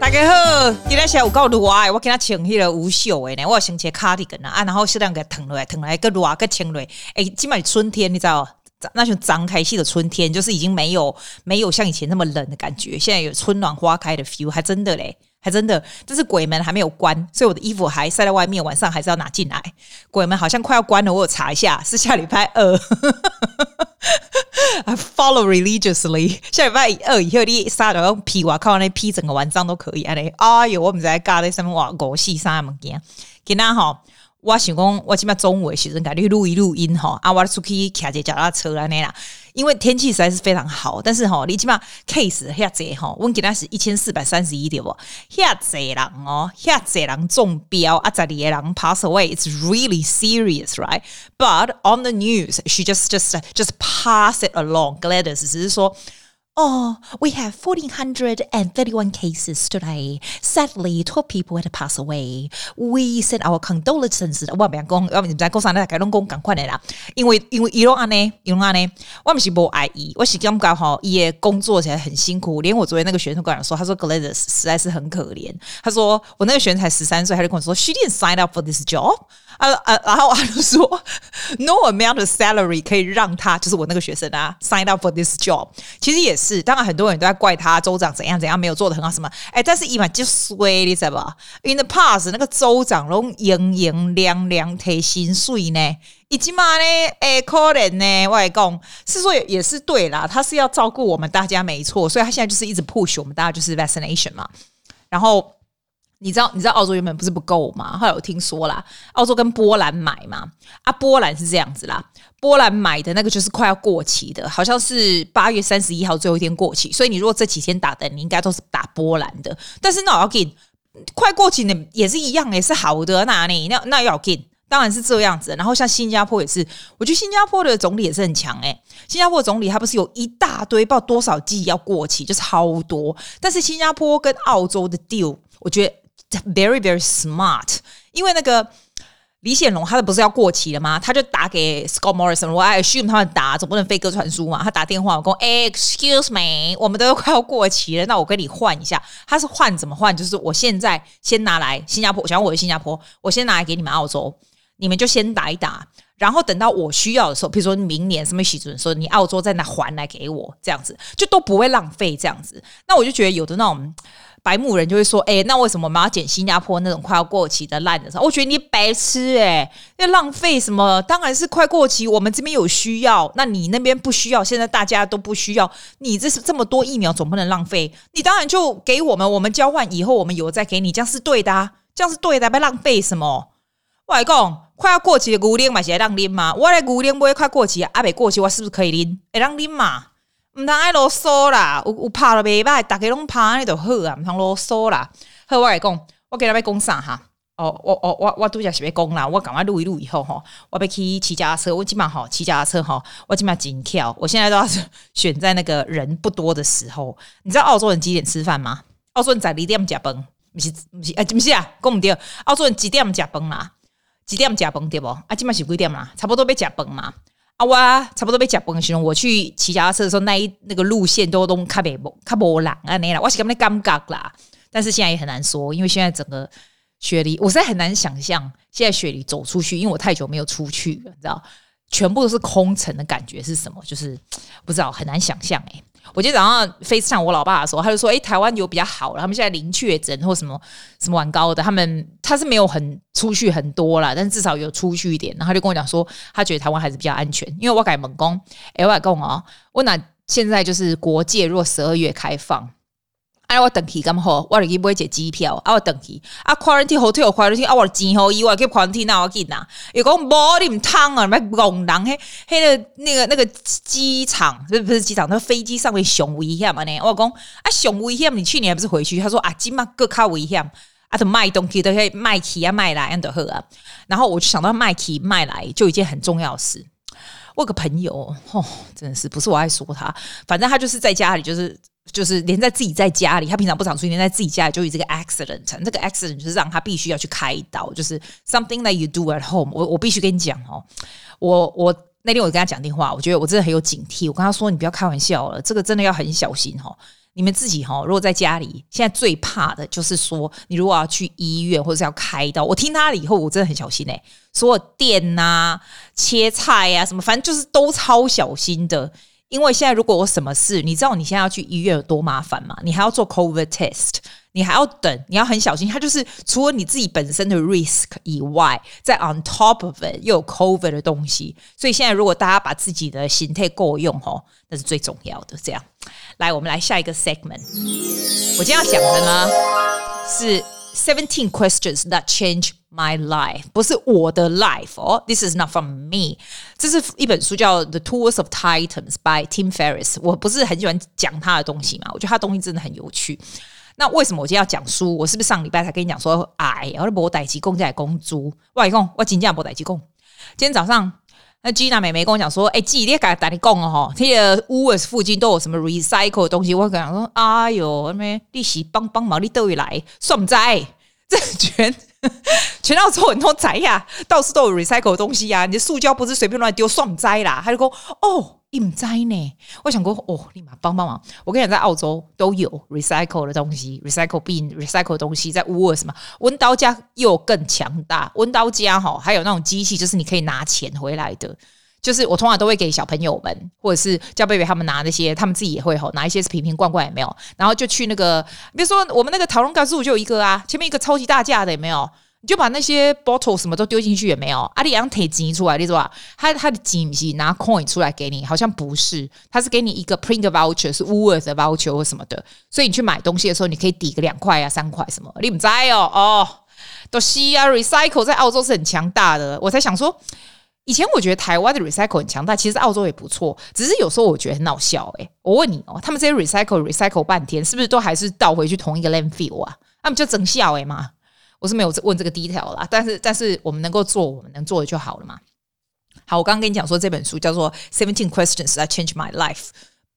大家好，今天下午够热的，我给他穿迄个无袖的呢，我先穿卡迪根啊，然后适当给烫落来，腾来个热个穿落。哎，今麦春天，你知道？那种张开系的春天，就是已经没有没有像以前那么冷的感觉，现在有春暖花开的 feel，还真的嘞。还真的，但是鬼门还没有关，所以我的衣服还晒在外面，晚上还是要拿进来。鬼门好像快要关了，我有查一下，是下礼拜二。I follow religiously，下礼拜二以后你杀了用披瓦靠那披整个晚上都可以。哎呦，我们在尬在上面哇，狗戏啥物件？今天哈，我想讲，我今麦中午的时阵给你录一录音哈，啊，我出去骑只脚踏车来那啦。因为天气实在是非常好，但是哈，你起码 case 遐济哈，我给他是一千四百三十一点不，遐济人哦，遐济人中标啊，十二个人 pass away，it's really serious，right？But on the news, she just just just pass it along. Gladys 只是说。哦、oh,，We have fourteen hundred and thirty-one cases today. Sadly, twelve people had passed away. We send our condolences. 我不要讲，我们在讲啥呢？该拢讲赶快的啦。因为因为伊拢安尼，伊拢安尼，我们是无爱伊，我是感觉吼，伊的工作起来很辛苦。连我昨天那个学生跟我说，他说 Gladys 实在是很可怜。他说我那个学生才十三岁，他就跟我说，She didn't sign up for this job. 啊啊，然后他就说，No amount of salary 可以让他，就是我那个学生啊，sign up for this job。其实也是，当然很多人都在怪他州长怎样怎样没有做的很好什么。哎，但是伊嘛就衰，你知道吧？In the past，那个州长拢营营亮亮提薪水呢，以及嘛呢，哎，可怜呢，外公是说也也是对啦，他是要照顾我们大家没错，所以他现在就是一直 push 我们大家就是 vaccination 嘛，然后。你知道你知道澳洲原本不是不够吗？后来我听说啦，澳洲跟波兰买嘛，啊，波兰是这样子啦，波兰买的那个就是快要过期的，好像是八月三十一号最后一天过期，所以你如果这几天打的，你应该都是打波兰的。但是那要给快过期的也是一样，也是好的，那里那那要给，当然是这样子。然后像新加坡也是，我觉得新加坡的总理也是很强诶、新加坡总理他不是有一大堆不知道多少剂要过期，就超多。但是新加坡跟澳洲的 deal，我觉得。Very very smart，因为那个李显龙他的不是要过期了吗？他就打给 Scott Morrison，我 assume 他们打总不能飞鸽传书嘛？他打电话我说：“Excuse me，我们都快要过期了，那我跟你换一下。”他是换怎么换？就是我现在先拿来新加坡，想我的新加坡，我先拿来给你们澳洲，你们就先打一打，然后等到我需要的时候，比如说明年什么时阵，说你澳洲再拿还来给我，这样子就都不会浪费这样子。那我就觉得有的那种。白目人就会说：“哎、那为什么我们要捡新加坡那种快要过期的烂的时候？我觉得你白痴哎、欸，要浪费什么？当然是快过期，我们这边有需要，那你那边不需要。现在大家都不需要，你这是这么多疫苗，总不能浪费。你当然就给我们，我们交换以后，我们有再给你，这样是对的、啊，这样是对的，不要浪费什么。我来讲，快要过期的牛奶嘛，是要让拎嘛？我的牛奶不会快过期啊，阿未过期，我是不是可以拎？会让拎嘛？”唔通爱啰嗦啦，有有拍了袂歹，大家拢拍安尼就好啊，唔通啰嗦啦。好，我来讲，我给他们讲啥哈？哦，我我我我拄则是要讲啦，我赶快录一录以后吼，我要去骑脚踏车，我基本上吼骑脚踏车吼，我基本上紧跳，我现在都要选在那个人不多的时候。你知道澳洲人几点吃饭吗？澳洲人在几点食饭？不是不是，哎，不是啊，讲毋对，澳洲人几点食饭啦？几点食饭对不？啊，基本上是几点啦？差不多要食饭嘛。啊，我差不多被夹崩形容。我去骑脚踏车的时候，那一那个路线都都卡北卡波浪啊，那啦，我是感觉尴尬啦。但是现在也很难说，因为现在整个雪梨，我实在很难想象现在雪梨走出去，因为我太久没有出去了，你知道，全部都是空城的感觉是什么？就是不知道，很难想象诶、我今天早上飞上我老爸的时候，他就说：“哎、台湾有比较好了，他们现在零确诊或什么什么玩高的，他们他是没有很出去很多了，但至少有出去一点。”然后他就跟我讲说，他觉得台湾还是比较安全，因为我改猛攻，哎，我讲哦，我那现在就是国界，如果十二月开放。哎，我等去咁好，我嚟去买一只机票。啊，我等去啊，quarantine hotel quarantine 啊，我钱好以外，去 quarantine 那我紧啊。又讲无你唔通啊，咩戆人嘿，嘿个那个那个机场不不是机场，那个飞机上面熊危险嘛呢？我讲啊，熊危险，你去年还不是回去？他说啊，今嘛更卡危险，啊，都卖东西都可以卖去啊，卖来安得好啊。然后我就想到卖去卖来，就一件很重要的事。我有个朋友，哦，真的是不是我爱说他，反正他就是在家里就是。就是连在自己在家里，他平常不常出现，连在自己家里就有这个 accident，这个 accident 就是让他必须要去开刀，就是 something that you do at home 我。我必须跟你讲哦，我我那天我跟他讲电话，我觉得我真的很有警惕。我跟他说：“你不要开玩笑了，这个真的要很小心哈。你们自己哈，如果在家里，现在最怕的就是说，你如果要去医院或者是要开刀，我听他了以后，我真的很小心哎。所有店呐、切菜呀、什么，反正就是都超小心的。因为现在如果我什么事，你知道你现在要去医院有多麻烦吗？你还要做 COVID test。”你还要等，你要很小心。它就是除了你自己本身的 risk 以外，在 on top of it 又有 COVID 的东西。所以现在如果大家把自己的心态够用哦，那是最重要的。这样，来，我们来下一个 segment。我今天要讲的呢是 seventeen questions that change my life，不是我的 life 哦。This is not from me。这是一本书叫 The Tools of Titans by Tim Ferriss。我不是很喜欢讲他的东西嘛，我觉得他的东西真的很有趣。那为什么我今天要讲书？我是不是上礼拜才跟你讲说，哎，我的博代机共在公租，我一共我今天博代机共。今天早上，那 g 娜妹妹跟我讲说，哎，记得给大家讲哦，这个 Woolworths 附近都有什么 recycle 的东西。我跟讲说，哎呦，那利息帮帮忙，你都会来算在这全 全澳洲很多宅呀，到处都有 recycle 的东西呀、你的塑胶不是随便乱丢，算在啦。他就说，哦。应在呢？我想过哦，立马帮帮忙。我跟你讲，在澳洲都有 recycle 的东西，recycle bin recycle 的东西，在乌尔什么。温刀家又更强大，温刀家哈，还有那种机器，就是你可以拿钱回来的。就是我通常都会给小朋友们，或者是叫贝贝他们拿那些，他们自己也会吼拿一些瓶瓶罐罐也没有，然后就去那个，比如说我们那个讨论告诉就有一个啊，前面一个超级大架的也没有。你就把那些 bottle 什么都丢进去也没有，阿里昂提钱出来，你知道吧？他他的钱是拿 coin 出来给你，好像不是，他是给你一个 print voucher，是 worth voucher 或什么的，所以你去买东西的时候，你可以抵个两块啊、三块什么，你不知道哦哦，都西啊，recycle 在澳洲是很强大的，我才想说，以前我觉得台湾的 recycle 很强大，其实澳洲也不错，只是有时候我觉得很闹笑诶、我问你哦，他们这些 recycle recycle 半天，是不是都还是倒回去同一个 landfill 啊？他们就整笑诶嘛。我是没有问这个 detail 啦，但是但是我们能够做我们能做的就好了嘛。好，我刚刚跟你讲说这本书叫做《Seventeen Questions That Changed My Life》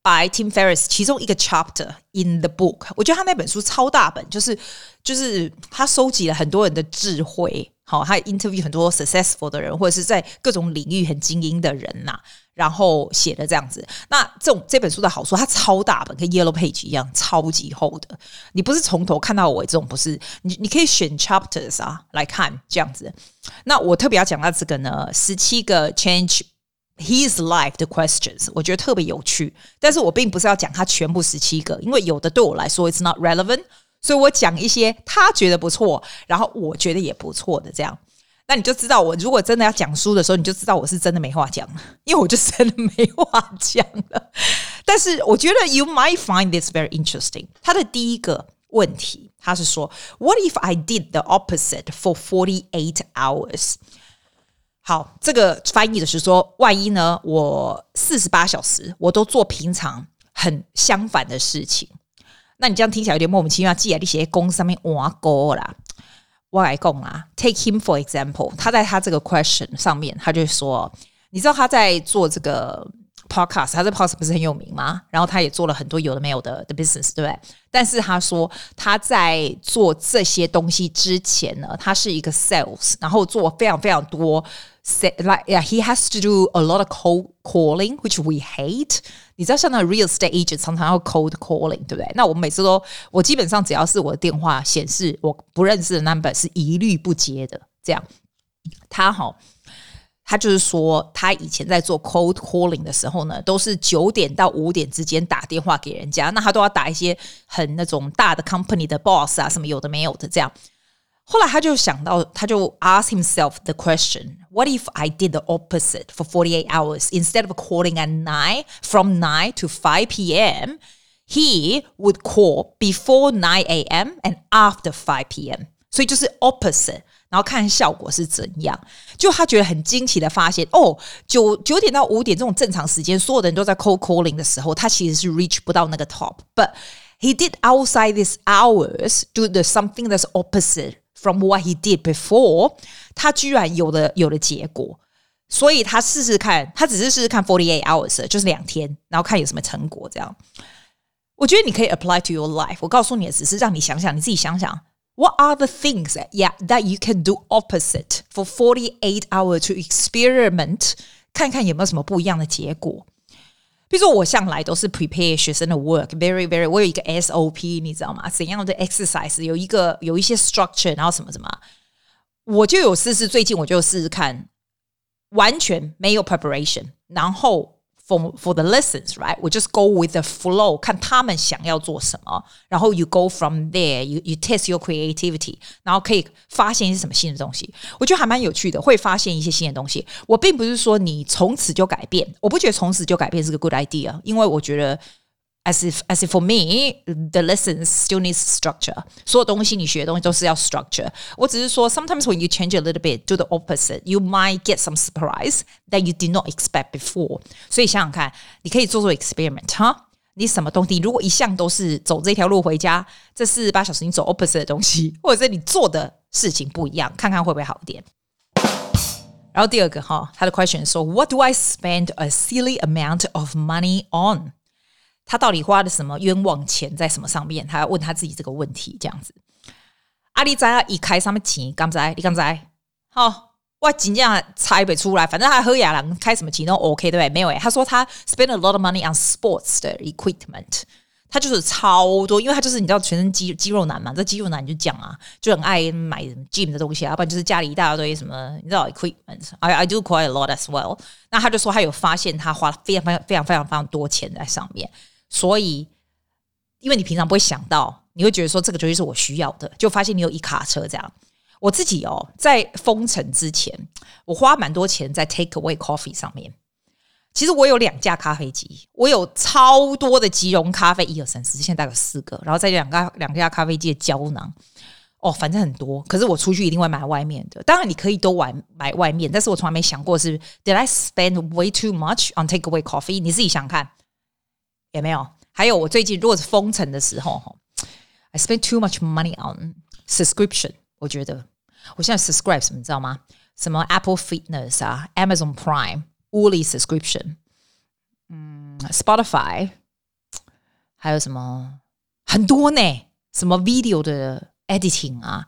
by Tim Ferriss，其中一个 chapter in the book，我觉得他那本书超大本，就是就是他收集了很多人的智慧。好，他 interview 很多 successful 的人，或者是在各种领域很精英的人呐、然后写的这样子。那这种这本书的好处，它超大本，跟 Yellow Page 一样，超级厚的。你不是从头看到尾，这种不是。你你可以选 chapters 啊来看这样子。那我特别要讲到这个呢，十七个 change his life 的 questions，我觉得特别有趣。但是我并不是要讲它全部十七个，因为有的对我来说 it's not relevant。所以我讲一些他觉得不错，然后我觉得也不错的这样，那你就知道我如果真的要讲书的时候，你就知道我是真的没话讲，因为我就真的没话讲了。但是我觉得 you might find this very interesting。他的第一个问题，他是说，What if I did the opposite for forty eight hours？好，这个翻译的是说，万一呢，我四十八小时我都做平常很相反的事情。那你这样听起来有点莫名其妙。既然你写公上面挖沟啦，我来讲啦。Take him for example，他在他这个 question 上面，他就说，你知道他在做这个 podcast，他这 podcast 不是很有名吗？然后他也做了很多有的没有的的 business，对不对？但是他说他在做这些东西之前呢，他是一个 sales，然后做非常非常多。Say, like yeah, he has to do a lot of cold calling, which we hate. 你知道，像那 real estate agent 常常要 cold calling，对不对？那我们每次都，我基本上只要是我的电话显示我不认识的 number，是一律不接的。这样，他好，他就是说，他以前在做 cold calling 的时候呢，都是九点到五点之间打电话给人家，那他都要打一些很那种大的 company 的 boss 啊，什么有的没有的这样。 后来他就想到，他就 ask himself the question: What if I did the opposite for forty-eight hours instead of calling at nine from nine to five p.m. He would call before nine a.m. and after five p.m. 所以就是 opposite，然后看效果是怎样。就他觉得很惊奇的发现，哦，九九点到五点这种正常时间，所有的人都在 cold calling 的时候，他其实是 reach 不到那个 top，but he did outside these hours do the something that's opposite。 From what he did before，他居然有了有了结果，所以他试试看，他只是试试看 forty eight hours，就是两天，然后看有什么成果。这样，我觉得你可以 apply to your life。我告诉你的只是让你想想，你自己想想，What are the things，yeah，that you can do opposite for forty eight hours to experiment 看看有没有什么不一样的结果。 比如说，我向来都是 prepare 学生的 work，very very，我有一个 SOP，你知道吗？怎样的 exercise 有一个有一些 structure，然后什么什么，我就有试试。最近我就试试看，完全没有 preparation，然后。For for the lessons, right? We just go with the flow，看他们想要做什么，然后 you go from there, you you test your creativity，然后可以发现一些什么新的东西。我觉得还蛮有趣的，会发现一些新的东西。我并不是说你从此就改变，我不觉得从此就改变是个 good idea，因为我觉得。 As if, as if for me, the lessons still needs structure. 所有东西你学的东西都是要 structure。我只是说，sometimes when you change a little bit, do the opposite, you might get some surprise that you did not expect before. 所以想想看，你可以做做 experiment 哈。你什么东西，如果一向都是走这条路回家，这四十八小时你走 opposite 的东西，或者是你做的事情不一样，看看会不会好一点。然后第二个哈，他的 question 说，What do I spend a silly amount of money on？ 他到底花了什么冤枉钱在什么上面？他要问他自己这个问题，这样子。阿里在一开上面钱，刚才你刚才好，我真正猜不出来。反正他和亚郎开什么钱都 OK，对不对？没有诶，他说他 spend a lot of money on sports 的 equipment，他就是超多，因为他就是你知道全身肌肌肉男嘛，这肌肉男就讲啊，就很爱买 gym 的东西啊，要不然就是家里一大堆什么，你知道 equipment。I I do quite a lot as well。那他就说他有发现他花了非常非常非常非常非常多钱在上面。所以，因为你平常不会想到，你会觉得说这个绝对是我需要的，就发现你有一卡车这样。我自己哦，在封城之前，我花蛮多钱在 take away coffee 上面。其实我有两架咖啡机，我有超多的即溶咖啡，一二三四，现在大概有四个，然后再两个两架咖啡机的胶囊。哦，反正很多。可是我出去一定会买外面的。当然你可以都买买外面，但是我从来没想过是 Did I spend way too much on take away coffee？你自己想看。有没有？还有我最近如果是封城的时候哈，I spend too much money on subscription。我觉得我现在 subscribe 什么，你知道吗？什么 Apple Fitness 啊，Amazon Prime、Alli subscription，嗯，Spotify，还有什么很多呢？什么 video 的 editing 啊？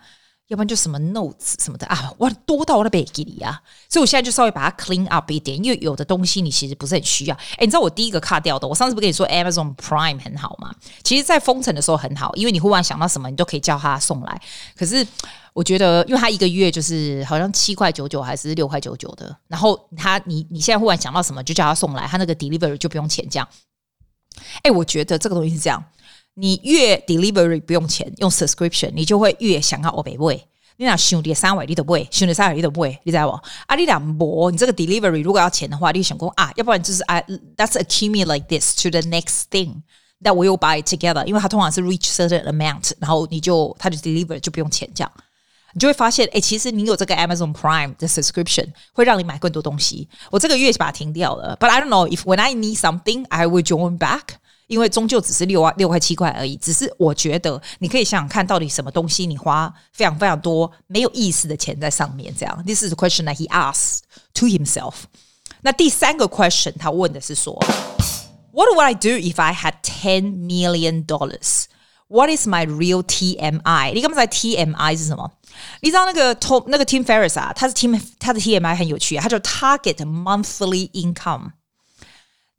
要不然就什么 notes 什么的啊，哇，多到我的背给你啊！所以我现在就稍微把它 clean up 一点，因为有的东西你其实不是很需要。哎，你知道我第一个卡掉的，我上次不跟你说 Amazon Prime 很好吗？其实，在封城的时候很好，因为你忽然想到什么，你都可以叫他送来。可是我觉得，因为他一个月就是好像七块九九还是六块九九的，然后他你你现在忽然想到什么，就叫他送来，他那个 deliver 就不用钱这样。哎，我觉得这个东西是这样。你越 delivery 不用钱，用 subscription，你就会越想要欧北味。你俩兄弟三位你都不会，兄弟三位你都不会，你知道不？啊，你俩博，你这个 delivery 如果要钱的话，你想讲啊，要不然就是啊，that's accumulate this to the next thing that we will buy together，因为它通常是 reach certain amount，然后你就它就 deliver 就不用钱这样，你就会发现，哎，其实你有这个 Amazon Prime 的 subscription 会让你买更多东西。我这个月把它停掉了，but I don't know if when I need something I will join back。因为终究只是六万六块七块而已，只是我觉得你可以想想看，到底什么东西你花非常非常多没有意思的钱在上面，这样。This is the question that he asked to himself。那第三个 question 他问的是说，What would I do if I had ten million dollars? What is my real TMI？你刚才 TMI 是什么？你知道那个 Tom 那个 Tim Ferriss 啊，他是 Tim 他的 TMI 很有趣啊，他就 Target Monthly Income。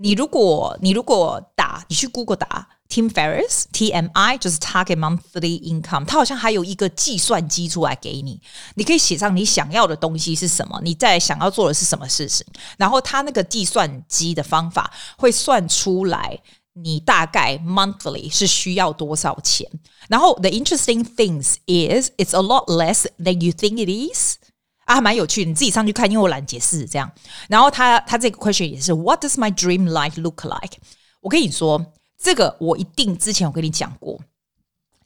你如果你如果打你去 Google 打 Tim Ferriss T M I 就是 Target Monthly Income，它好像还有一个计算机出来给你，你可以写上你想要的东西是什么，你在想要做的是什么事情，然后它那个计算机的方法会算出来你大概 monthly 是需要多少钱。然后 the interesting things is it's a lot less than you think it is。啊，蛮有趣，你自己上去看，因为我懒解释这样。然后他他这个 question 也是，What does my dream life look like？我跟你说，这个我一定之前我跟你讲过。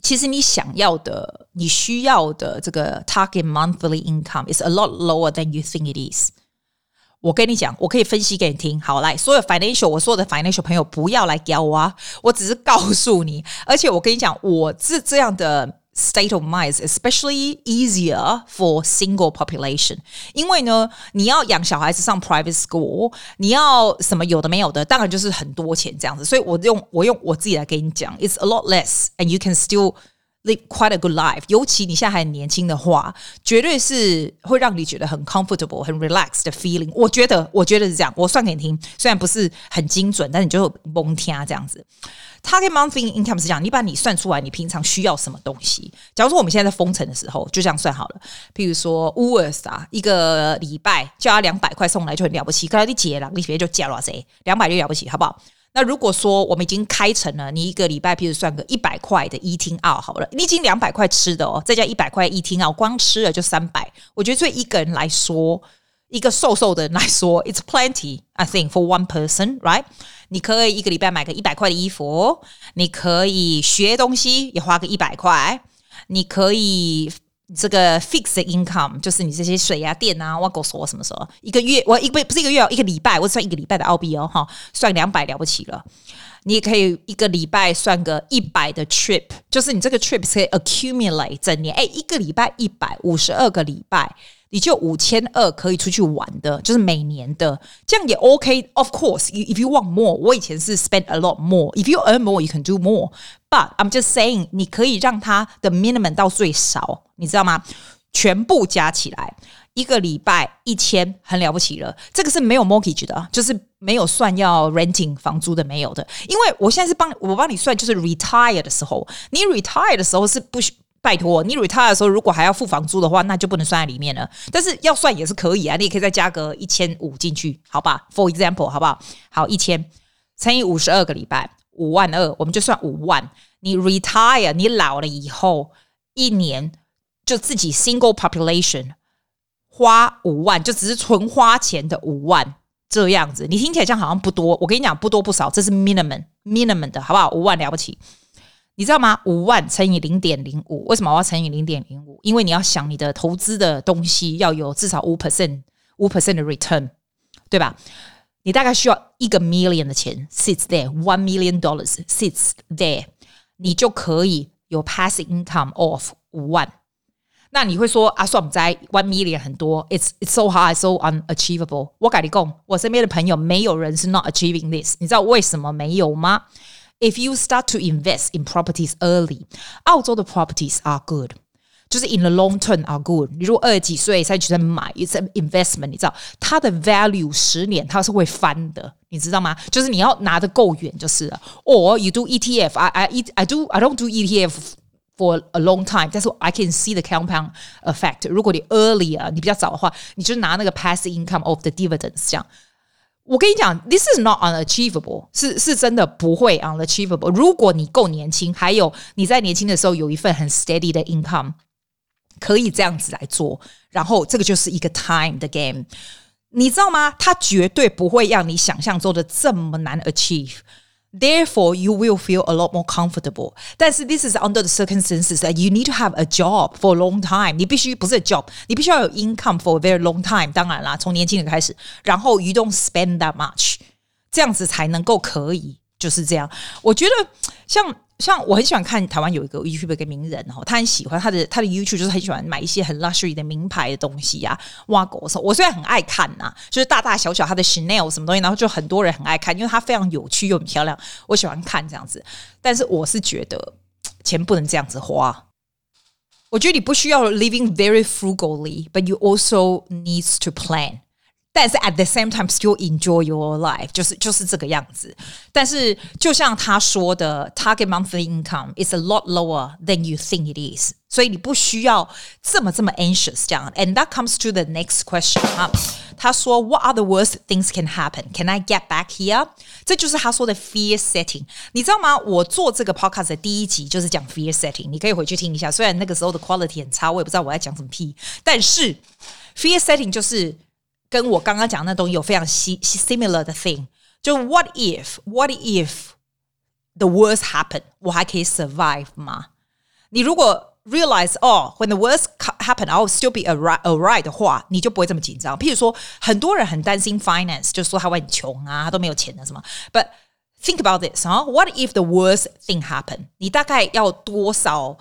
其实你想要的、你需要的这个 target monthly income is a lot lower than you think it is。我跟你讲，我可以分析给你听。好，来，所有 financial，我说的 financial 朋友不要来教我啊，我只是告诉你。而且我跟你讲，我是这样的。State of mind is especially easier for single population，因为呢，你要养小孩子上 private school，你要什么有的没有的，当然就是很多钱这样子。所以我用我用我自己来给你讲，it's a lot less，and you can still quite a good life，尤其你现在还很年轻的话，绝对是会让你觉得很 comfortable、很 relaxed 的 feeling。我觉得，我觉得是这样。我算给你听，虽然不是很精准，但你就蒙听这样子。Target monthly income 是这样，你把你算出来，你平常需要什么东西？假如说我们现在在封城的时候，就这样算好了。譬如说 w o o l s 啊，一个礼拜叫他两百块送来就很了不起，刚才你结了，你别就加了谁？两百就了不起，好不好？那如果说我们已经开成了，你一个礼拜，譬如算个一百块的 eating out 好了，你已经两百块吃的哦，再加一百块 eating out，光吃了就三百。我觉得对一个人来说，一个瘦瘦的人来说，it's plenty。I think for one person, right？你可以一个礼拜买个一百块的衣服，你可以学东西也花个一百块，你可以。这个 fixed income 就是你这些水啊、电啊，我告诉我什么时候一个月，我一个不是一个月，一个礼拜，我算一个礼拜的澳币哦，哈，算两百了不起了。你也可以一个礼拜算个一百的 trip，就是你这个 trip 可以 accumulate 整年，哎，一个礼拜一百五十二个礼拜。你就五千二可以出去玩的，就是每年的，这样也 OK。Of course, if you want more，我以前是 spend a lot more。If you earn more, you can do more. But I'm just saying，你可以让它的 minimum 到最少，你知道吗？全部加起来一个礼拜一千，很了不起了。这个是没有 mortgage 的，就是没有算要 renting 房租的，没有的。因为我现在是帮我帮你算，就是 retire 的时候，你 retire 的时候是不需。拜托，你 retire 的时候如果还要付房租的话，那就不能算在里面了。但是要算也是可以啊，你也可以再加个一千五进去，好吧？For example，好不好？好，一千乘以五十二个礼拜，五万二，我们就算五万。你 retire，你老了以后一年就自己 single population 花五万，就只是纯花钱的五万这样子。你听起来像好像不多，我跟你讲不多不少，这是 minimum minimum 的好不好？五万了不起。你知道吗？五万乘以零点零五，为什么我要乘以零点零五？因为你要想你的投资的东西要有至少五 percent 五 percent 的 return，对吧？你大概需要一个 million 的钱 sits there，one million dollars sits there，你就可以有 passive income of 五万。那你会说啊，算不在 one million 很多，it's it's so hard, so unachievable。我跟你讲，我身边的朋友没有人是 not achieving this。你知道为什么没有吗 ？If you start to invest in properties early，澳洲的 properties are good，就是 in the long term are good。你如果二十几岁才去买，it's an investment，你知道它的 value 十年它是会翻的，你知道吗？就是你要拿得够远就是了。Or you do ETF，I I I do I don't do ETF for a long time，但是 I can see the compound effect。如果你 earlier，你比较早的话，你就拿那个 passive income of the dividends 这样。 我跟你讲，this is not unachievable，是是真的不会 unachievable。如果你够年轻，还有你在年轻的时候有一份很 steady 的 income，可以这样子来做。然后这个就是一个 time 的 game，你知道吗？它绝对不会让你想象中的这么难 achieve。Therefore, you will feel a lot more comfortable. 但是 this is under the circumstances that you need to have a job for a long time. 你必须不是 a job，你必须要有 income for a very long time。当然啦，从年轻人开始，然后 you don't spend that much，这样子才能够可以，就是这样。我觉得像。 像我很喜欢看台湾有一个 YouTube 一个名人哈，他很喜欢他的他的 YouTube 就是很喜欢买一些很 luxury 的名牌的东西呀。挖狗的时候，我虽然很爱看呐，就是大大小小他的 Chanel 什么东西，然后就很多人很爱看，因为它非常有趣又很漂亮，我喜欢看这样子。但是我是觉得钱不能这样子花。我觉得你不需要 living very frugally，but you also needs to plan。但是 at the same time still enjoy your life，就是就是这个样子。但是就像他说的，target monthly income is a lot lower than you think it is，所以你不需要这么这么 anxious 这样。And that comes to the next question 啊，他说 What are the worst things can happen? Can I get back here？这就是他说的 fear setting。你知道吗？我做这个 podcast 的第一集就是讲 fear setting，你可以回去听一下。虽然那个时候的 quality 很差，我也不知道我在讲什么屁，但是 fear setting 就是。 跟我刚刚讲的那东西有非常 similar 的 thing，就 what if what if the worst happen，我还可以 survive 吗？你如果 realize 哦，when the worst happen，I will still be alright alright 的话，你就不会这么紧张。譬如说，很多人很担心 finance，就是说他会很穷啊，他都没有钱的什么。But think about this 啊，what if the worst thing happen？你大概要多少？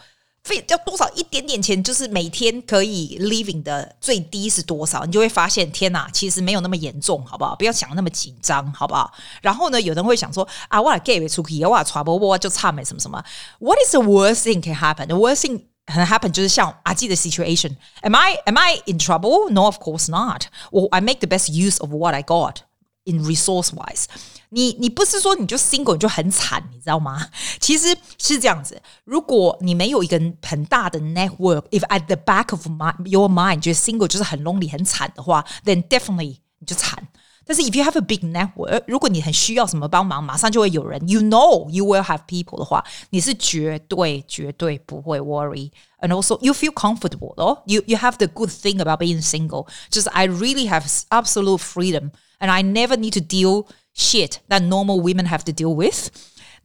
费要多少一点点钱，就是每天可以 living 的最低是多少？你就会发现，天哪，其实没有那么严重，好不好？不要想那么紧张，好不好？然后呢，有人会想说啊，我 get 出去，我 trouble，我就差没什么什么。What is the worst thing can happen? The worst thing can happen 就是像阿基的 situation。Am I am I in trouble? No, of course not. Well, I make the best use of what I got in resource wise. 你你不是说你就 single 你就很惨，你知道吗？其实是这样子。如果你没有一个很大的 network，if at the back of my, your mind 觉得 single 就是很 lonely 很惨的话，then definitely 你就惨。但是 if you have a big network，如果你很需要什么帮忙，马上就会有人，you know you will have people 的话，你是绝对绝对不会 worry。And also you feel comfortable 哦，you you have the good thing about being single，就是 I really have absolute freedom，and I never need to deal shit that normal women have to deal with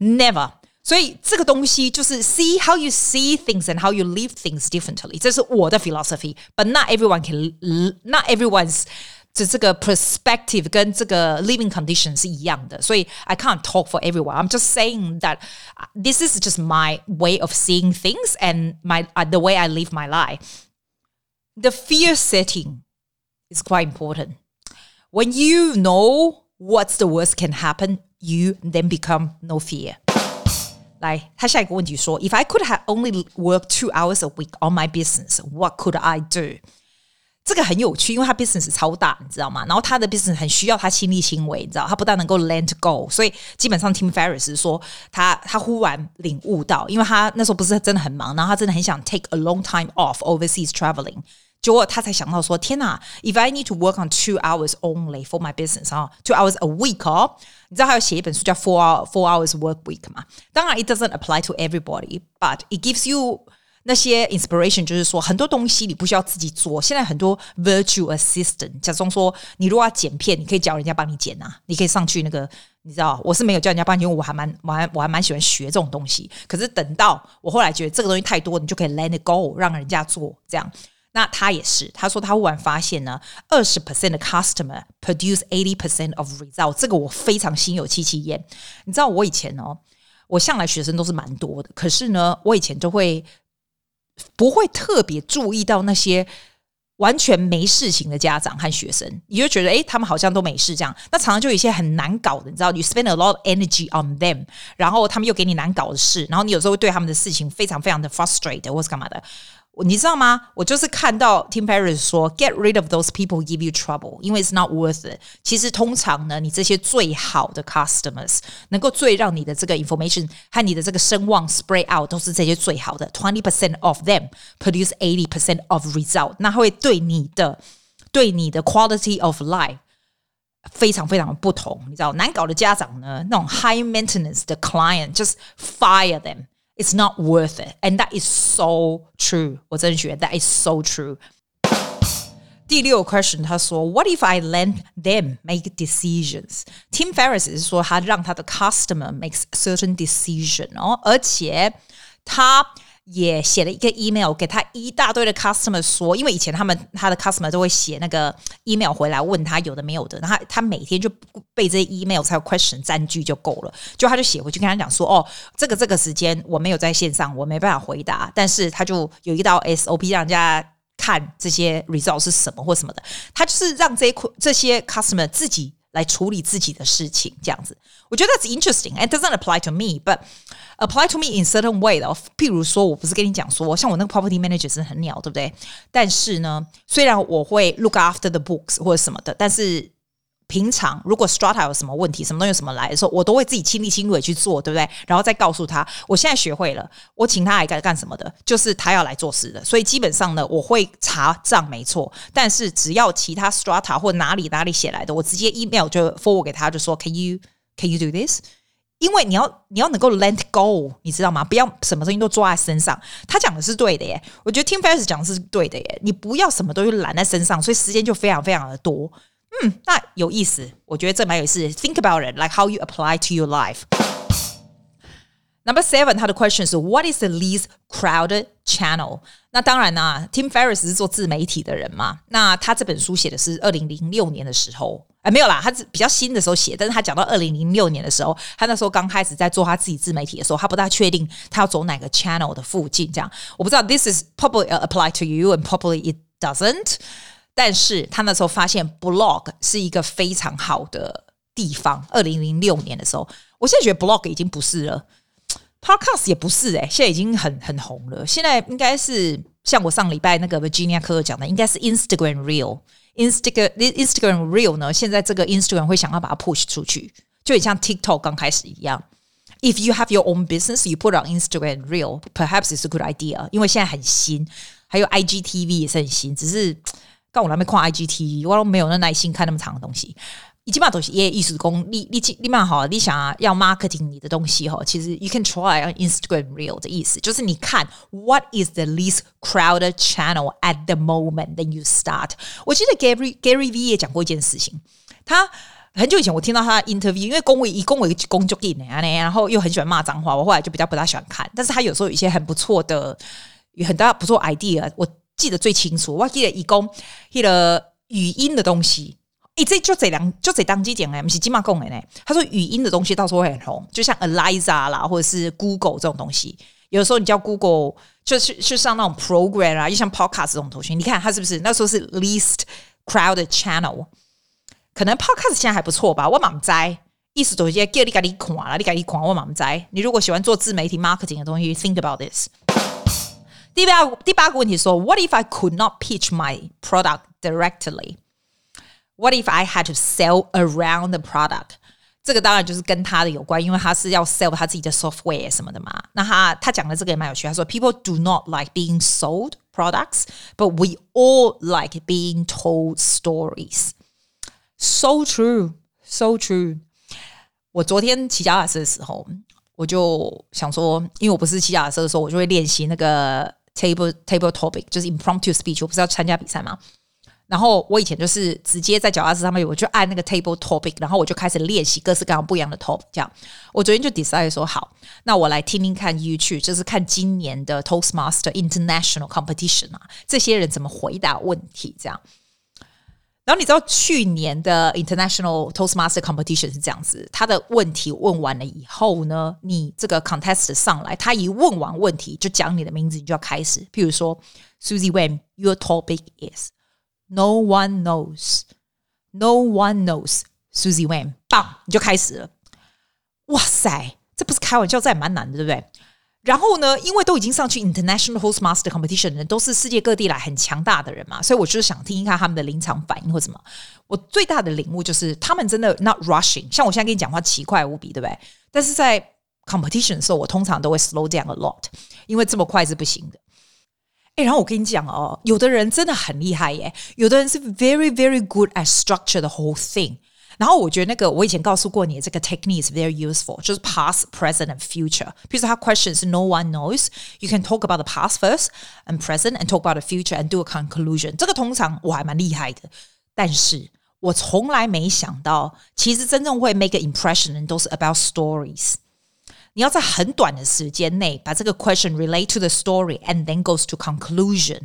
never 所以这个东西就是 see how you see things and how you live things differently 这是我的 philosophy but not everyone can not everyone's 这这个 perspective 跟这个 living condition 是一样的所以 I can't talk for everyone I'm just saying that this is just my way of seeing things and my uh, the way I live my life the fear setting is quite important when you know What's the worst can happen? You then become no fear. 来，他下一个问题说：If I could have only work two hours a week on my business, what could I do？这个很有趣，因为他 business 超大，你知道吗？然后他的 business 很需要他亲力亲为，你知道，他不但能够 let go，所以基本上 Tim Ferriss 说他他忽然领悟到，因为他那时候不是真的很忙，然后他真的很想 take a long time off overseas traveling。 结果他才想到说：“天哪！If I need to work on two hours only for my business 啊，two hours a week 哦，你知道他要写一本书叫 Four Hour Four Hours Work Week 吗？当然，it doesn't apply to everybody，but it gives you 那些 inspiration，就是说很多东西你不需要自己做。现在很多 virtual assistant，假装说你如果要剪片，你可以叫人家帮你剪啊，你可以上去那个，你知道，我是没有叫人家帮你，因为我还蛮我还我还蛮喜欢学这种东西。可是等到我后来觉得这个东西太多，你就可以 let it go，让人家做这样。” 那他也是，他说他忽然发现呢，二十 percent 的 customer produce eighty percent of result，这个我非常心有戚戚焉。你知道我以前哦，我向来学生都是蛮多的，可是呢，我以前就会不会特别注意到那些完全没事情的家长和学生，你就觉得诶，他们好像都没事这样。那常常就有一些很难搞的，你知道你 spend a lot of energy on them，然后他们又给你难搞的事，然后你有时候会对他们的事情非常非常的 frustrated 或是干嘛的。你知道吗？我就是看到 Tim Ferriss 说，get rid of those people who give you trouble，因为 it's not worth it。其实通常呢，你这些最好的 customers，能够最让你的这个 information 和你的这个声望 spread out，都是这些最好的。Twenty percent of them produce eighty percent of result，那会对你的对你的 quality of life 非常非常的不同。你知道，难搞的家长呢，那种 high maintenance 的 client，just fire them。 It's not worth it, and that is so true. 我真的觉得 that is so true. 第六个 question，他说，What if I let them make decisions? Tim Ferriss 是说他让他的 customer makes certain decision 哦，而且他。 也写了一个 email 给他一大堆的 customer 说，因为以前他们他的 customer 都会写那个 email 回来问他有的没有的，然后他他每天就被这些 email 才有 question 占据就够了，就他就写回去跟他讲说，哦，这个这个时间我没有在线上，我没办法回答，但是他就有一道 SOP 让人家看这些 result 是什么或什么的，他就是让这些这些 customer 自己。来处理自己的事情，这样子，我觉得 that's interesting. It doesn't apply to me, but apply to me in certain way 的。譬如说，我不是跟你讲说，像我那个 property manager 是很鸟，对不对？但是呢，虽然我会 look after the books 或者什么的，但是。平常如果 Strata 有什么问题，什么东西什么来的时候，我都会自己亲力亲为去做，对不对？然后再告诉他，我现在学会了，我请他来干干什么的，就是他要来做事的。所以基本上呢，我会查账没错，但是只要其他 Strata 或哪里哪里写来的，我直接 email 就 forward 给他，就说 Can you Can you do this？因为你要你要能够 let go，你知道吗？不要什么东西都抓在身上。他讲的是对的耶，我觉得 Tim Ferriss 讲的是对的耶。你不要什么东西揽在身上，所以时间就非常非常的多。嗯，那有意思，我觉得这蛮有意思。Think about it, like how you apply to your life. Number seven，他的 question 是 What is the least crowded channel？那当然呢，Tim Ferriss 是做自媒体的人嘛。那他这本书写的是二零零六年的时候， 哎，没有啦，他是比较新的时候写，但是他讲到二零零六年的时候，他那时候刚开始在做他自己自媒体的时候，他不大确定他要走哪个 channel 的附近，这样我不知道。This is probably apply to you and probably it doesn't。 但是他那时候发现 blog 是一个非常好的地方。二零零六年的时候，我现在觉得 blog 已经不是了，podcast 也不是哎、欸，现在已经很很红了。现在应该是像我上礼拜那个 Virginia 科讲的，应该是 Instagram Reel。Instagram Instagram Reel 呢？现在这个 Instagram 会想要把它 push 出去，就很像 TikTok 刚开始一样。If you have your own business, you put on Instagram Reel, perhaps it's a good idea。因为现在很新，还有 IGTV 也是很新。只是，刚我那边看 IGT，我都没有那耐心看那么长的东西。你起码东西也意思讲，你你你蛮好，你想要 marketing 你的东西哈，其实 you can try on Instagram Reel 的意思，就是你看 what is the least crowded channel at the moment then you start。我记得 Gary Gary V 也讲过一件事情，他很久以前我听到他 interview，因为恭维以恭维工作给然后又很喜欢骂脏话，我后来就比较不大喜欢看，但是他有时候有一些很不错的，有很大不错 idea，我记得最清楚，我记得以公一个语音的东西。诶，这就这两就这当机点哎，不是金马贡哎呢。他说语音的东西到时候会很红，就像 Eliza 啦，或者是 Google 这种东西。有时候你叫 Google 就是去上那种 program 啊，又像 Podcast 这种东西。你看它是不是那时候是 least crowded channel？可能 Podcast 现在还不错吧？我蛮在意思都是叫你赶紧看啦，你赶紧看我蛮在。你如果喜欢做自媒体 marketing 的东西，think about this。第八第八个问题说，What if I could not pitch my product directly？What if I had to sell around the product？这个当然就是跟他的有关，因为他是要 sell 他自己的 software 什么的嘛。那他他讲的这个也蛮有趣，他说 People do not like being sold products, but we all like being told stories. So true, so true. 我昨天骑脚踏车的时候，我就想说，因为我不是骑脚踏车的时候，我就会练习那个 table table topic，就是 impromptu speech。我不是要参加比赛吗？然后我以前就是直接在脚踏车上面，我就按那个 table topic，然后我就开始练习各式各样不一样的 topic。这样，我昨天就 decide 说好，那我来听听看 YouTube，就是看今年的 Toastmaster International Competition 啊，这些人怎么回答问题这样。然后你知道去年的 International Toastmaster Competition 是这样子，他的问题问完了以后呢，你这个 contest 上来，他一问完问题就讲你的名字，你就要开始。譬如说，Susie Wang，your topic is。No one knows. No one knows. Susie Wayne，棒，你就开始了。哇塞，这不是开玩笑，这也蛮难的，对不对？然后呢，因为都已经上去 International Host Master Competition 的人，都是世界各地来很强大的人嘛，所以我就是想听一看他们的临场反应或什么。我最大的领悟就是，他们真的 not rushing。像我现在跟你讲话奇快无比，对不对？但是在 competition 的时候，我通常都会 slow down a lot，因为这么快是不行的。哎，然后我跟你讲哦，有的人真的很厉害耶，有的人是 very very good at structure the whole thing。然后我觉得那个我以前告诉过你的这个 technique is very useful，就是 past, present and future。比如说他 question 是 no one knows，you can talk about the past first and present and talk about the future and do a conclusion。这个通常我还蛮厉害的，但是我从来没想到，其实真正会 make an impression 的都是 about stories。你要在很短的时间内把这个 question relate to the story and then goes to conclusion。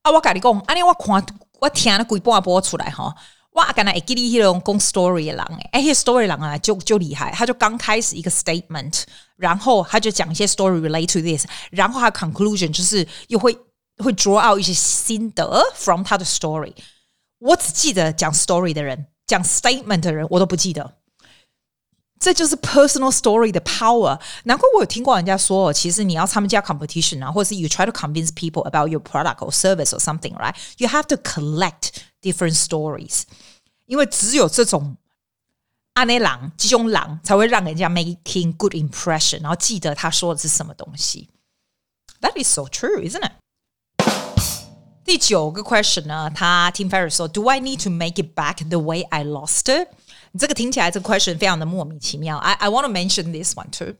啊，我跟你讲，啊，你我看我听了几播播出来哈， 哇刚才会记得那种讲 story 的人，哎，那 story 人啊就就厉害，他就刚开始一个 statement，然后他就讲一些 story relate to this，然后他 conclusion 就是又会会 draw out 一些心得 from 他的 story。我只记得讲 story 的人，讲 statement 的人我都不记得。这就是 personal story 的 power。难怪我有听过人家说，其实你要参加 competition 啊，或者是 you try to convince people about your product or service or something, right? You have to collect different stories，因为只有这种阿内郎、这种狼才会让人家 making good impression，然后记得他说的是什么东西。That is so true, isn't it? 第九个 question 呢，他 Tim Ferriss 说：“Do I need to make it back the way I lost it？” 这个听起来这个 question 非常的莫名其妙。I I want to mention this one too。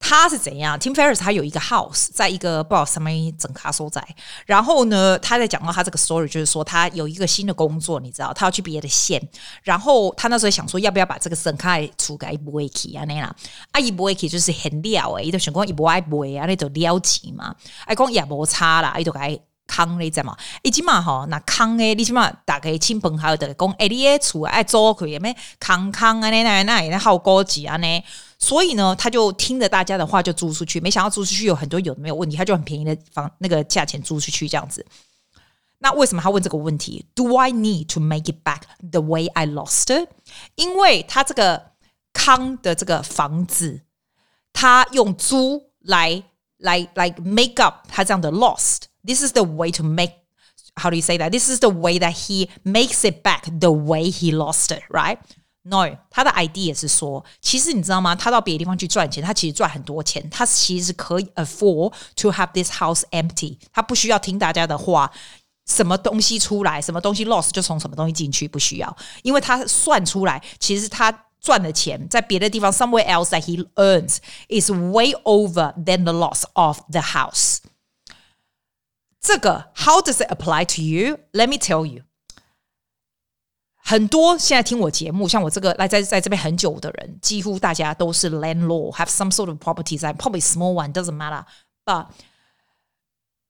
他是怎样？Tim Ferriss 他有一个 house，在一个不知道什么整卡所在。然后呢，他在讲到他这个 story，就是说他有一个新的工作，你知道，他要去别的县。然后他那时候想说，要不要把这个省卡出给不会去啊？那啦，啊，伊不会去就是很了诶，伊就想讲伊不爱不会啊，那就撩钱嘛。哎，讲也无差啦，伊就该。康嘞，在嘛？一起嘛吼，那康诶，你起码打开亲朋好友的讲，哎，你诶厝爱做可以咩？康康啊，那那那那好高级啊呢。所以呢，他就听着大家的话就租出去，没想到租出去有很多有的没有问题，他就很便宜的房那个价钱租出去这样子。那为什么他问这个问题？Do I need to make it back the way I lost it？因为他这个康的这个房子，他用租来来来 make up 他这样的 lost。This is the way to make. How do you say that? This is the way that he makes it back the way he lost it, right? No，他的 idea 是说，其实你知道吗？他到别的地方去赚钱，他其实赚很多钱，他其实可以 afford to have this house empty。他不需要听大家的话，什么东西出来，什么东西 lost 就从什么东西进去，不需要，因为他算出来，其实他赚的钱在别的地方 somewhere else that he earns is way over than the loss of the house。这个 How does it apply to you? Let me tell you。 很多现在听我节目，像我这个来在在这边很久的人，几乎大家都是 landlord，have some sort of properties, probably small one, doesn't matter。But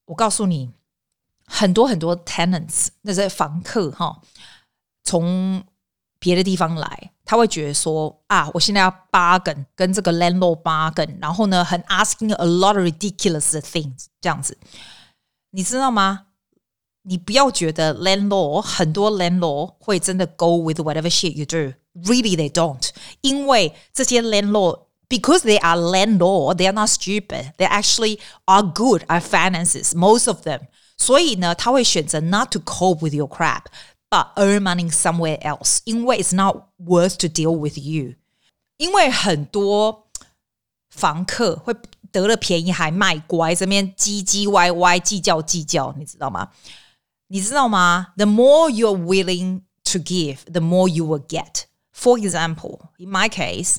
我告诉你，很多很多 tenants 那些房客哈，从别的地方来，他会觉得说啊，我现在要 bargain 跟这个 landlord bargain，然后呢，很 asking a lot of ridiculous things 这样子。你知道吗？你不要觉得 landlord 很多 landlord 会真的 go with whatever shit you do. Really, they don't. 因为这些 landlord because they are landlord, they are not stupid. They actually are good at finances. Most of them. 所以呢，他会选择 not to cope with your crap, but earn money somewhere else. 因为 it's not worth to deal with you. 因为很多房客会。得了便宜还卖乖，这边唧唧歪歪计较计较，你知道吗？ 你知道吗？The more you're willing to give, the more you will get. For example, in my case.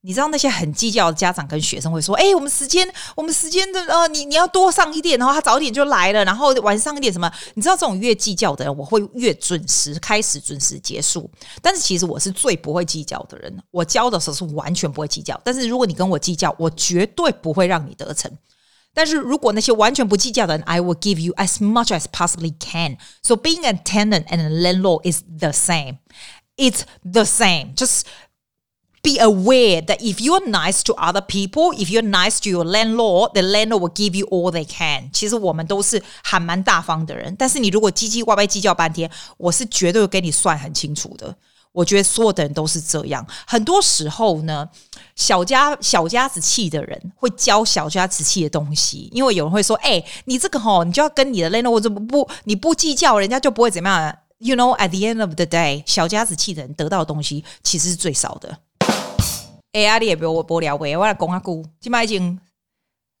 你知道那些很计较的家长跟学生会说：“哎，我们时间，我们时间的呃，你你要多上一点，然后他早点就来了，然后晚上一点什么？你知道这种越计较的人，我会越准时开始，准时结束。但是其实我是最不会计较的人，我教的时候是完全不会计较。但是如果你跟我计较，我绝对不会让你得逞。但是如果那些完全不计较的人，I will give you as much as possibly can. So being a tenant and a landlord is the same. It's the same. Just be aware that if you're nice to other people, if you're nice to your landlord, the landlord will give you all they can. 其实我们都是还蛮大方的人，但是你如果唧唧歪歪计较半天，我是绝对会给你算很清楚的。 我觉得所有的人都是这样。很多时候呢，小家小家子气的人会教小家子气的东西，因为有人会说：“哎，你这个吼，你就要跟你的 landlord 怎么不你不计较，人家就不会怎么样。” You know, at the end of the day，小家子气的人得到的东西其实是最少的。哎呀，你也不要我无聊喂，我来讲下句。今麦已经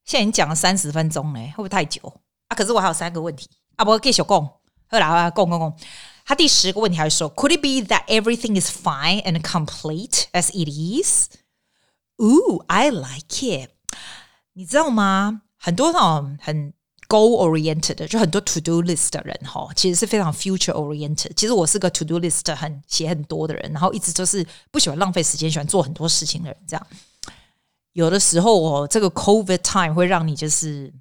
现在已经讲了三十分钟嘞，会不会太久啊？可是我还有三个问题啊，不继续讲。好啦，讲讲讲。他第十个问题还是说，Could it be that everything is fine and complete as it is? Ooh, I like it。你知道吗？很多那种很。Goal oriented 的，就很多 to do list 的人哈，其实是非常 future oriented。其实我是个 to do list 很写很多的人，然后一直都是不喜欢浪费时间，喜欢做很多事情的人。这样有的时候哦，这个 COVID time 会让你就是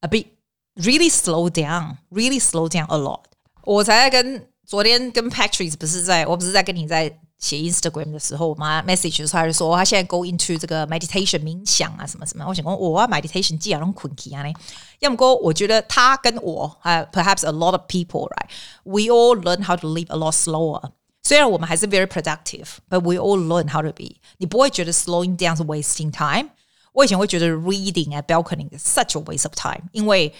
a bit really slow down，really slow down a lot。 我才在跟昨天跟 Patrick 不是在，我不是在跟你在。写 Instagram 的时候，我妈 message 的时候还是说，他现在 go into 这个 meditation 冥想啊，什么什么。我想说，我、哦、meditation 既然用困起啊呢，要么说，我觉得他跟我，uh, perhaps a lot of people，right？We all learn how to live a lot slower。虽然我们还是 very productive，but we all learn how to be。你不会觉得 slowing down 是 wasting time？我以前会觉得 reading at balcony is such a waste of time，因为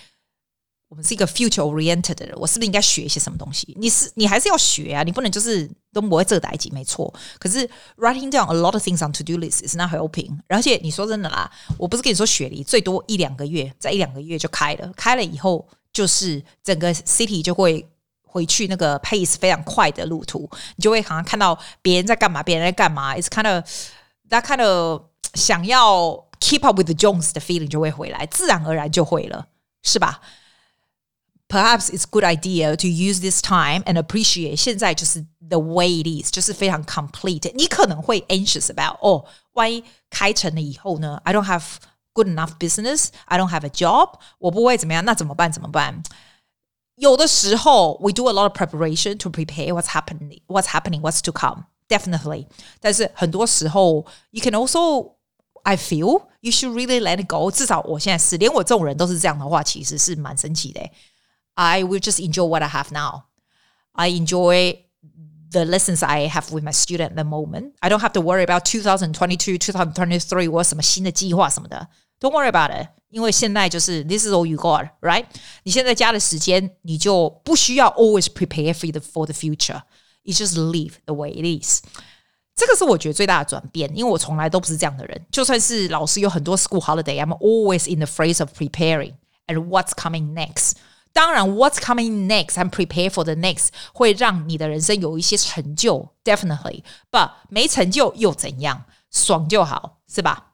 我们是一个 future oriented 的人，我是不是应该学一些什么东西？你是你还是要学啊，你不能就是都不会这代志，没错。可是 writing down a lot of things on to do list is not helping。而且你说真的啦，我不是跟你说雪梨最多一两个月，在一两个月就开了，开了以后就是整个 city 就会回去那个 pace 非常快的路途，你就会好像看到别人在干嘛，别人在干嘛，it's kind of that kind of 想要 keep up with the Jones 的 feeling 就会回来，自然而然就会了，是吧 ？Perhaps it's a good idea to use this time and appreciate 现在就是 the way it is，就是非常 complete。你可能会 anxious about 哦，万一开成了以后呢？I don't have good enough business, I don't have a job，我不会怎么样，那怎么办？怎么办？ 有的时候，we do a lot of preparation to prepare what's happening, what's happening, what's to come. Definitely，但是很多时候，you can also, I feel you should really let it go。至少我现在是，连我这种人都是这样的话，其实是蛮神奇的。 I will just enjoy what I have now. I enjoy the lessons I have with my student at the moment. I don't have to worry about 2022, 2023或什么新的计划什么的。Don't worry about it，因为现在就是 this is all you got, right？你现在加的时间，你就不需要 always prepare for the for the future. You just live the way it is。这个是我觉得最大的转变，因为我从来都不是这样的人。就算是老师有很多 school holiday，I'm always in the phase of preparing and what's coming next。 当然，what's coming next and prepare for the next 会让你的人生有一些成就，definitely。But 没成就又怎样？爽就好，是吧？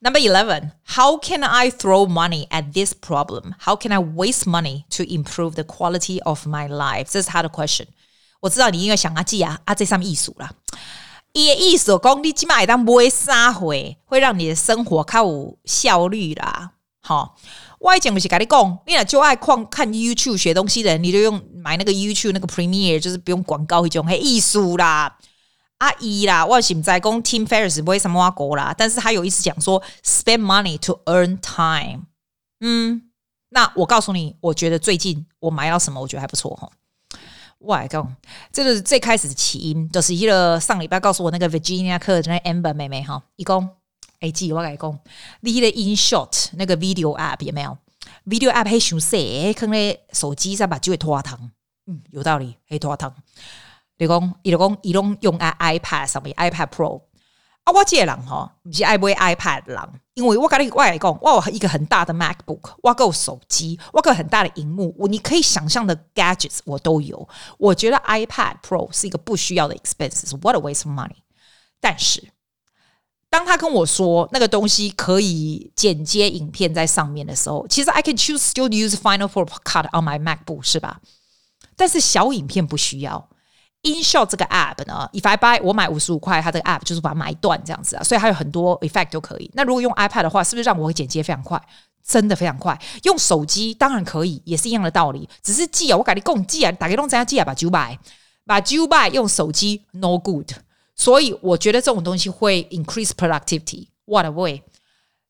Number 11, how can I throw money at this problem? How can I waste money to improve the quality of my life? 这是他的 question。我知道你应该想啊，记啊，啊，这上面艺术啦，伊的意思讲，你起码会当买啥会，会让你的生活较有效率啦。 好，我以前不是跟你讲，你俩就爱看看 YouTube 学东西的人，你就用买那个 YouTube 那个 Premiere，就是不用广告一种，嘿，艺术啦。阿姨啦，我是在讲 Tim Ferriss 不会什么话过啦，但是他有意思讲说 spend money to earn time。嗯，那我告诉你，我觉得最近我买到什么，我觉得还不错哈。我来讲，这个最开始的起因，就是一个上礼拜告诉我那个 Virginia 课的那 Amber 妹妹哈，一共哎记我来讲，你的 InShot 那个 video app 有没有？video app 还想说，可能手机上把就会拖汤，嗯，有道理，会拖汤。你讲，伊就讲，伊拢用 iPad 上面 iPad Pro 啊，我这个人吼，不是爱买 iPad 人，因为我跟你我来讲，我有一个很大的 MacBook，我有手机，我有很大的荧幕，我你可以想象的 gadgets 我都有。我觉得 iPad Pro 是一个不需要的 expenses，what a waste of money。但是当他跟我说那个东西可以剪接影片在上面的时候，其实 I can choose still use Final Pro Cut on my MacBook 是吧？但是小影片不需要。InShot 这个 app 呢，If I buy，我买五十五块，它这个 app 就是把它买断这样子啊，所以它有很多 effect 都可以。那如果用 iPad 的话，是不是让我会剪接非常快？真的非常快。用手机当然可以，也是一样的道理。只是记啊，我改你共记啊，打开弄这样记啊，把九百，把九百用手机 no good。所以我觉得这种东西会 increase productivity。What a way！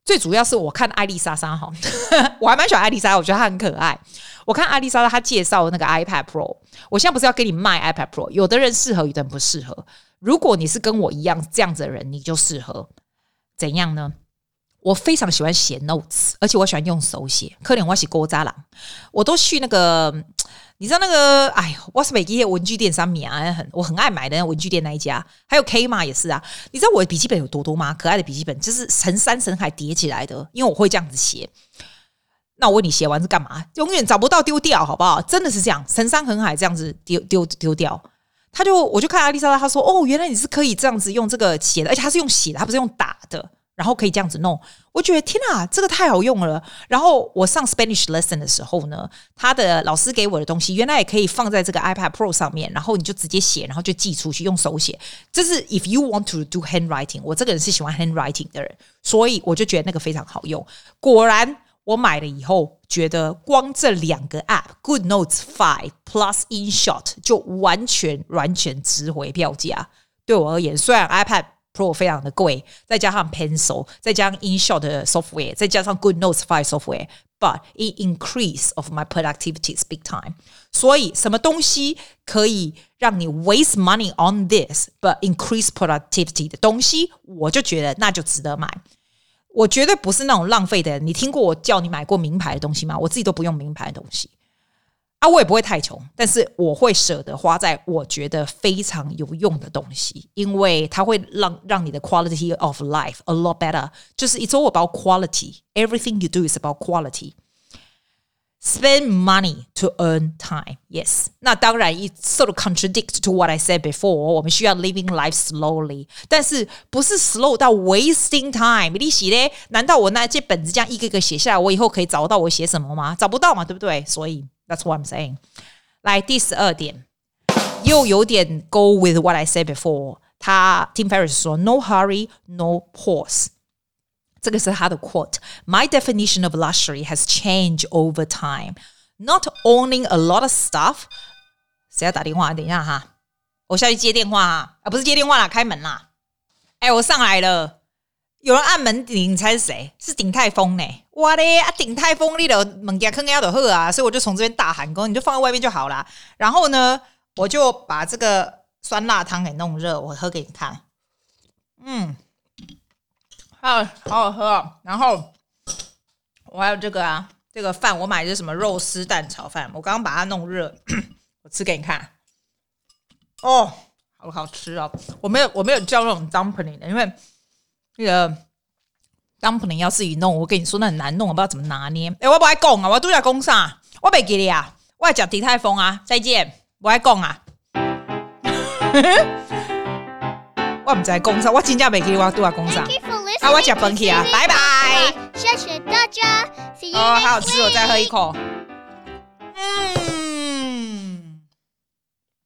最主要是我看艾丽莎莎哈，我还蛮喜欢艾丽莎，我觉得她很可爱。我看艾丽莎莎她介绍那个 iPad Pro，我现在不是要给你卖 iPad Pro，有的人适合，有的人不适合。如果你是跟我一样这样子的人，你就适合怎样呢？我非常喜欢写 notes，而且我喜欢用手写。可能我是古早人，我都去那个。你知道那个？哎呦，我是每一文具店上面啊，很我很爱买的那文具店那一家，还有 K 嘛也是啊。你知道我的笔记本有多多吗？可爱的笔记本就是成山成海叠起来的，因为我会这样子写。那我问你，写完是干嘛？永远找不到丢掉，好不好？真的是这样，成山成海这样子丢丢丢掉。他就我就看阿丽莎，他说：“哦，原来你是可以这样子用这个写的，而且他是用写的，他不是用打的。”然后可以这样子弄，我觉得天哪，这个太好用了。然后我上 Spanish lesson 的时候呢，他的老师给我的东西，原来也可以放在这个 iPad Pro 上面，然后你就直接写，然后就寄出去，用手写。这是 if you want to do handwriting，我这个人是喜欢 handwriting 的人，所以我就觉得那个非常好用。果然，我买了以后，觉得光这两个 app，Good Notes Five Plus InShot 就完全完全值回票价。对我而言，虽然 iPad Pro 非常的贵，再加上 Pencil，再加上 InShot 的 software，再加上 Good Notes File software，but it increase of my productivity is big time。所以什么东西可以让你 waste money on this，but increase productivity 的东西，我就觉得那就值得买。我绝对不是那种浪费的人。你听过我叫你买过名牌的东西吗？我自己都不用名牌的东西。啊，我也不会太穷，但是我会舍得花在我觉得非常有用的东西，因为它会让让你的 quality of life a lot better。就是 it's all about quality. Everything you do is about quality. Spend money to earn time. Yes，那当然，it sort of contradicts to what I said before。我们需要 living life slowly，但是不是 slow 到 wasting time。你写嘞？难道我那这本子这样一个一个写下来，我以后可以找到我写什么吗？找不到嘛，对不对？所以。That's what I'm saying。来第十二点，又有点 go with what I said before。他 Tim Ferriss 说：“No hurry, no pause。” 这个是他的 quote。My definition of luxury has changed over time. Not owning a lot of stuff. 谁要打电话？等一下哈，我下去接电话啊！啊，不是接电话啦，开门啦！哎，我上来了， 有人按门铃，你猜是谁？是鼎泰丰呢！哇嘞啊，鼎泰丰你的门家坑要的喝啊，所以我就从这边大喊，说你就放在外面就好啦。然后呢，我就把这个酸辣汤给弄热，我喝给你看。嗯。好好喝哦，然后我还有这个啊，这个饭我买的是什么肉丝蛋炒饭，我刚刚把它弄热，我吃给你看。哦，好好吃哦！我没有我没有叫那种 dumpling 的，因为那个 dumpling 要自己弄，我跟你说那很难弄，我不知道怎么拿捏。哎，我不爱讲啊，我都在讲啥？我没给你啊，我要讲迪泰丰啊，再见，我爱讲啊。我唔在讲啥，我真正没给你，我都在讲啥。啊，我吃饭去啊，拜拜。谢谢大家，哦，好好吃，我再喝一口。